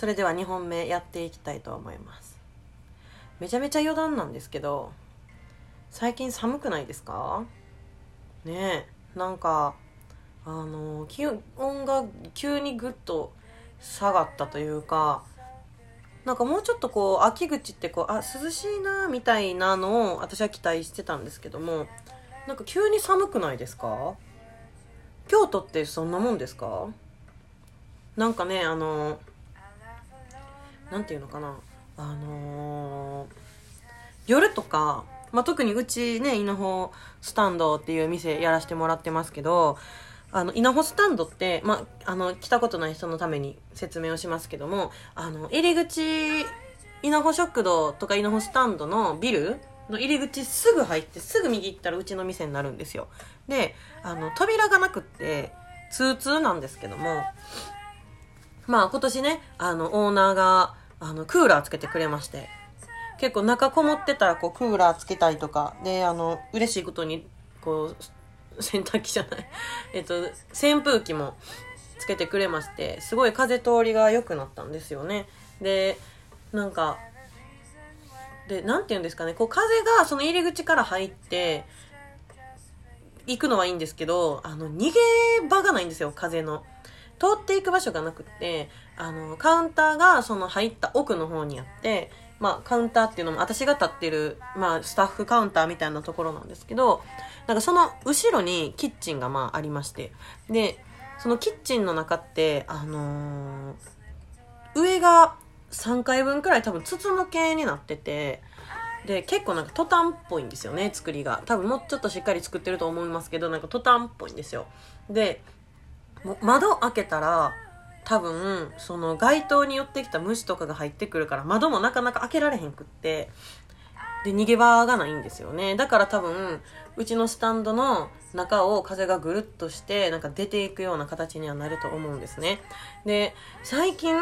それでは2本目やっていきたいと思います。めちゃめちゃ余談なんですけど最近寒くないですか？ねえなんかあの気温が急にぐっと下がったというかなんかもうちょっとこう秋口ってこうあ涼しいなみたいなのを私は期待してたんですけどもなんか急に寒くないですか？京都ってそんなもんですか？なんかねあのなんていうのかな。あのー、夜とか、まあ、特にうちね稲穂スタンドっていう店やらせてもらってますけどあの稲穂スタンドって、まあ、あの来たことない人のために説明をしますけどもあの入り口稲穂食堂とか稲穂スタンドのビルの入り口すぐ入ってすぐ右行ったらうちの店になるんですよ。であの扉がなくって通通なんですけどもまあ今年ねあのオーナーがあのクーラーつけてくれまして。結構中こもってたらこうクーラーつけたりとか。であの嬉しいことにこう 洗濯機じゃない。えっと扇風機もつけてくれまして。すごい風通りが良くなったんですよね。でなんかで何て言うんですかね。こう風がその入り口から入って行くのはいいんですけどあの逃げ場がないんですよ。風の。通っていく場所がなくってあのカウンターがその入った奥の方にあってまあ、カウンターっていうのも私が立ってる、まあ、スタッフカウンターみたいなところなんですけどなんかその後ろにキッチンがまあありましてでそのキッチンの中ってあのー、上が3階分くらい多分筒抜けになっててで結構なんかトタンっぽいんですよね作りが。多分もうちょっとしっかり作ってると思いますけどなんかトタンっぽいんですよ。で窓開けたら多分その街灯に寄ってきた虫とかが入ってくるから窓もなかなか開けられへんくってで逃げ場がないんですよね。だから多分うちのスタンドの中を風がぐるっとしてなんか出ていくような形にはなると思うんですね。で最近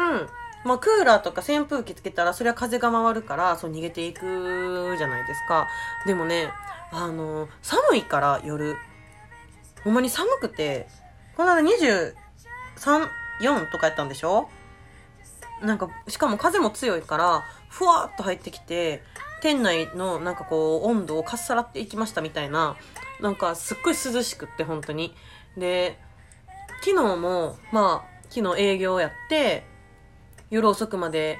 まあ、クーラーとか扇風機つけたらそれは風が回るからそう逃げていくじゃないですか。でもねあの寒いから夜。ほんまに寒くてこの間4とかやったんでしょ？なんかしかも風も強いからふわっと入ってきて店内のなんかこう温度をかっさらっていきましたみたいななんかすっごい涼しくって本当にで昨日もまあ昨日営業やって夜遅くまで、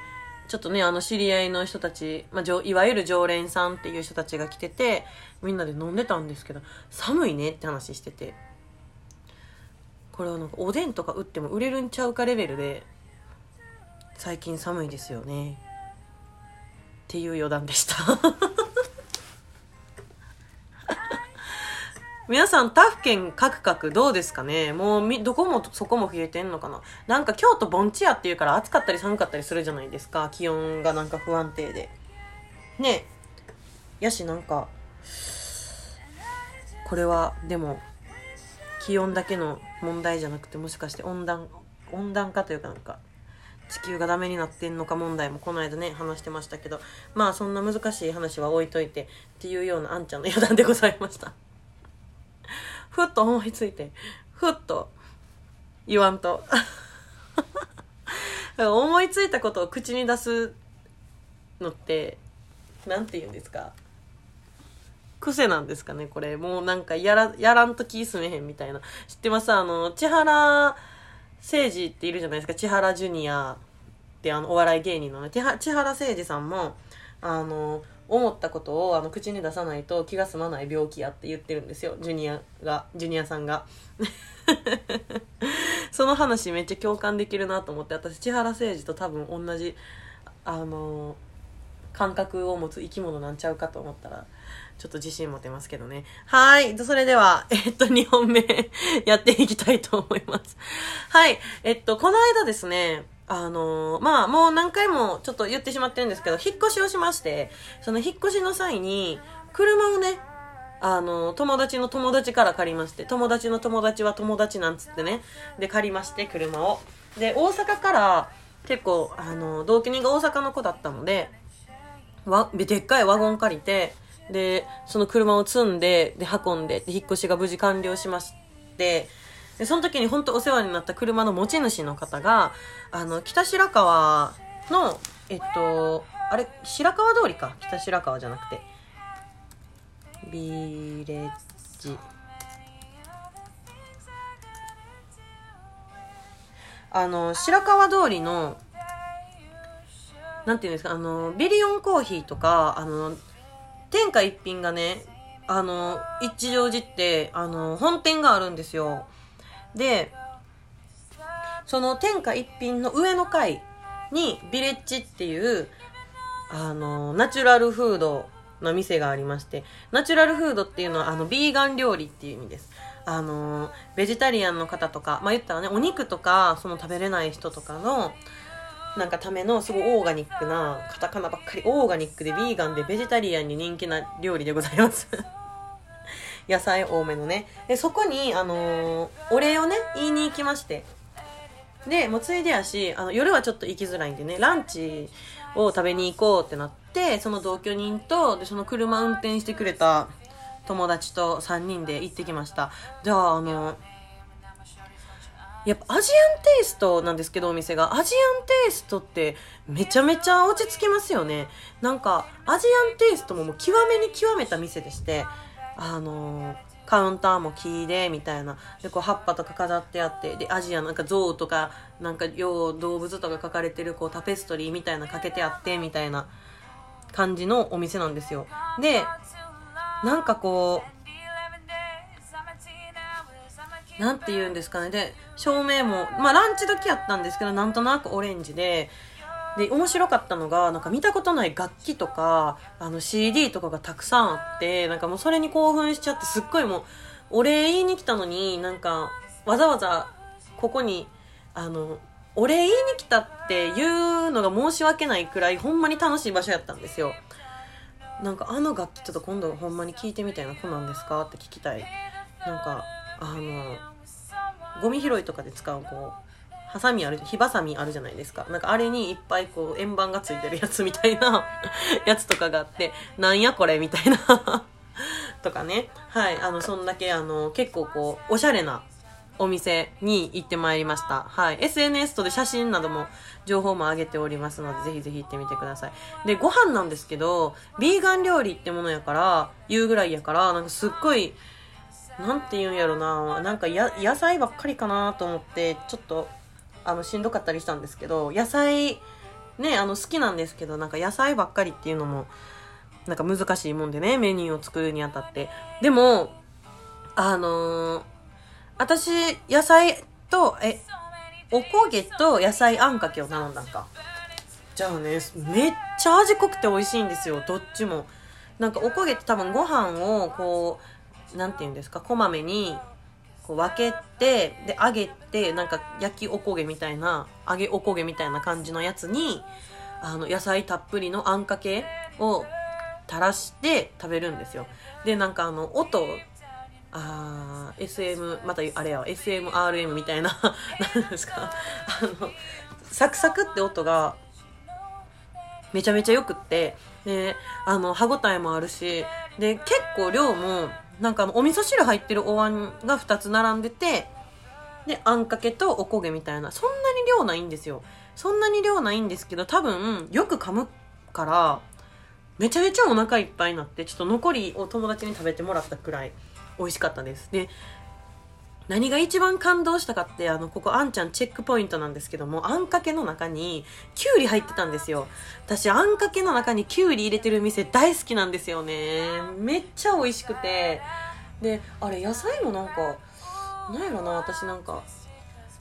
ちょっとね、あの知り合いの人たち、まあ、いわゆる常連さんっていう人たちが来てて、みんなで飲んでたんですけど、寒いねって話してて。これはなんかおでんとか売っても売れるんちゃうかレベルで、最近寒いですよね。っていう余談でした 皆さん、他府県各々どうですかね？もうみ、どこもそこも増えてんのかな？なんか京都盆地やっていうから暑かったり寒かったりするじゃないですか。気温がなんか不安定で。ねやしなんか、これは、でも、気温だけの問題じゃなくて、もしかして温暖、温暖化というかなんか、地球がダメになってんのか問題もこの間ね話してましたけどまあそんな難しい話は置いといてっていうようなあんちゃんの余談でございました ふっと思いついて、ふっと言わんと。思いついたことを口に出すのって、なんて言うんですか？癖なんですかねこれ。もうなんかやら、やらんと気すめへんみたいな。知ってます？あの、千原誠二っているじゃないですか。千原ジュニアってあの、お笑い芸人のね。千原誠二さんも、あの、思ったことをあの口に出さないと気が済まない病気やって言ってるんですよジュニアがジュニアさんが その話めっちゃ共感できるなと思って私千原誠二と多分同じあの感覚を持つ生き物なんちゃうかと思ったらちょっと自信持てますけどね。はい。それでは、えっと、2本目 やっていきたいと思います。はい。えっと、この間ですね、あのー、まあ、もう何回もちょっと言ってしまってるんですけど、引っ越しをしまして、その引っ越しの際に、車をね、あの、友達の友達から借りまして、友達の友達は友達なんつってね、で、借りまして、車を。で、大阪から結構、あの、同期人が大阪の子だったので、わ、でっかいワゴン借りて、で、その車を積んで、で、運んで、で、引っ越しが無事完了しまして、でその時に本当お世話になった車の持ち主の方があの北白川のえっとあれ白川通りか。北白川じゃなくて。ビレッジ。あの白川通りのなんていうんですかあのビリオンコーヒーとかあの天下一品がねあの一乗寺ってあの本店があるんですよ。でその天下一品の上の階にビレッジっていうあのナチュラルフードの店がありましてナチュラルフードっていうのはあのビーガン料理っていう意味です。あのベジタリアンの方とかまあ言ったらねお肉とかその食べれない人とかのなんかためのすごいオーガニックなカタカナばっかりオーガニックでビーガンでベジタリアンに人気な料理でございます。野菜多めのね。でそこにあのーお礼をね言いに行きまして。でもうついでやしあの夜はちょっと行きづらいんでねランチを食べに行こうってなってその同居人とでその車運転してくれた友達と3人で行ってきました。じゃああのやっぱアジアンテイストなんですけどお店が。アジアンテイストってめちゃめちゃ落ち着きますよね。なんかアジアンテイストももう極めに極めた店でしてあのカウンターも木でみたいな。でこう葉っぱとか飾ってあってでアジアなんか象とかなんかよう動物とか描かれてるこうタペストリーみたいなかけてあってみたいな感じのお店なんですよ。でなんかこうなんて言うんですかね。で照明もまあランチ時やったんですけどなんとなくオレンジでで面白かったのがなんか見たことない楽器とかあの CD とかがたくさんあってなんかもうそれに興奮しちゃってすっごいもうお礼言いに来たのになんかわざわざここにあのお礼言いに来たっていうのが申し訳ないくらいほんまに楽しい場所やったんですよ。なんかあの楽器ちょっと今度ほんまに聞いてみたいなこんなんですか？って聞きたい。なんかあのゴミ拾いとかで使うこうハサミある火ばさみあるじゃないですかなんかあれにいっぱいこう円盤がついてるやつみたいな やつとかがあってなんやこれみたいな とかねはいあのそんだけあの結構こうおしゃれなお店に行ってまいりました。はい。SNS とで写真なども、情報も上げておりますので、ぜひぜひ行ってみてください。で、ご飯なんですけど、ビーガン料理ってものやから、言うぐらいやから、なんかすっごい、なんて言うんやろな、なんか野菜ばっかりかなと思って、ちょっと、あの、しんどかったりしたんですけど、野菜、ね、あの、好きなんですけど、なんか野菜ばっかりっていうのも、なんか難しいもんでね、メニューを作るにあたって。でも、あのー私、野菜と、え、おこげと野菜あんかけを頼んだんか。じゃあね、めっちゃ味濃くて美味しいんですよ、どっちも。なんかおこげって多分ご飯をこう、なんて言うんですか、こまめにこう分けて、で、揚げて、なんか焼きおこげみたいな、揚げおこげみたいな感じのやつに、あの、野菜たっぷりのあんかけを垂らして食べるんですよ。で、なんかあの、音、あー SM またあれや SMRM みたいな 何ですかあのサクサクって音がめちゃめちゃよくってであの歯ごたえもあるしで結構量もなんかお味噌汁入ってるお椀が2つ並んでてであんかけとおこげみたいな。そんなに量ないんですよ。そんなに量ないんですけど多分よく噛むからめちゃめちゃお腹いっぱいになってちょっと残りを友達に食べてもらったくらい美味しかったです。で何が一番感動したかってあのここあんちゃんチェックポイントなんですけどもあんかけの中にきゅうり入ってたんですよ。私あんかけの中にきゅうり入れてる店大好きなんですよね。めっちゃ美味しくて。であれ野菜もなんかなんやろな私なんか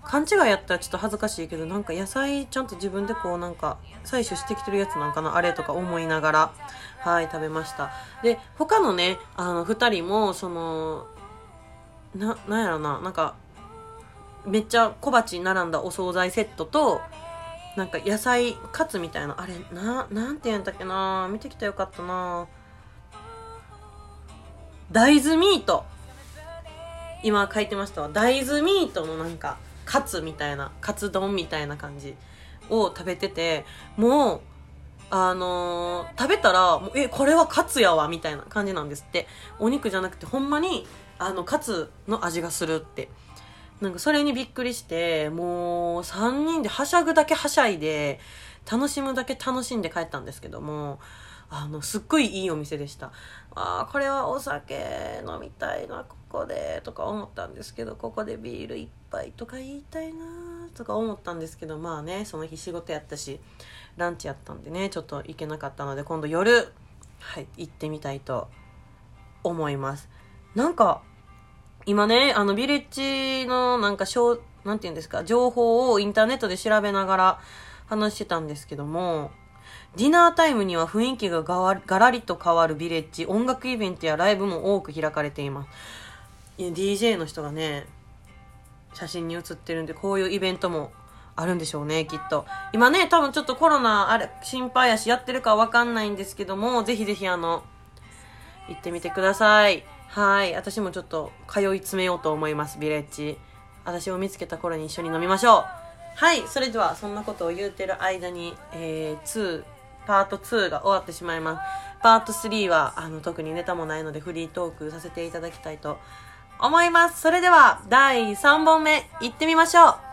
勘違いやったらちょっと恥ずかしいけどなんか野菜ちゃんと自分でこうなんか採取してきてるやつなんかなあれとか思いながらはい食べました。で他のねあの2人もそのななんやろな。なんかめっちゃ小鉢に並んだお惣菜セットとなんか野菜カツみたいな。あれななんて言うんだっけな。見てきたよかったな。大豆ミート。今書いてましたわ。大豆ミートのなんかカツみたいなカツ丼みたいな感じを食べててもうあのー食べたらえこれはカツやわみたいな感じなんですって。お肉じゃなくてほんまにあのカツの味がするって。なんかそれにびっくりして、もう3人ではしゃぐだけはしゃいで、楽しむだけ楽しんで帰ったんですけども、あの、すっごいいいお店でした。ああ、これはお酒飲みたいな、ここで、とか思ったんですけど、ここでビール一杯とか言いたいな、とか思ったんですけど、まあね、その日仕事やったし、ランチやったんでね、ちょっと行けなかったので、今度夜、はい、行ってみたいと思います。なんか、今ね、あの、ビレッジのなんか、しょうなんて言うんですか、情報をインターネットで調べながら話してたんですけども、ディナータイムには雰囲気ががわガラリと変わるビレッジ、音楽イベントやライブも多く開かれています。いや DJ の人がね、写真に写ってるんで、こういうイベントもあるんでしょうね、きっと。今ね、多分ちょっとコロナ、あれ、心配やし、やってるかわかんないんですけども、ぜひぜひあの、行ってみてください。はい。私もちょっと通い詰めようと思います、ビレッジ。私を見つけた頃に一緒に飲みましょう。はい。それでは、そんなことを言うてる間に、えー、2、パート2が終わってしまいます。パート3は、あの、特にネタもないのでフリートークさせていただきたいと思います。それでは、第3本目、行ってみましょう。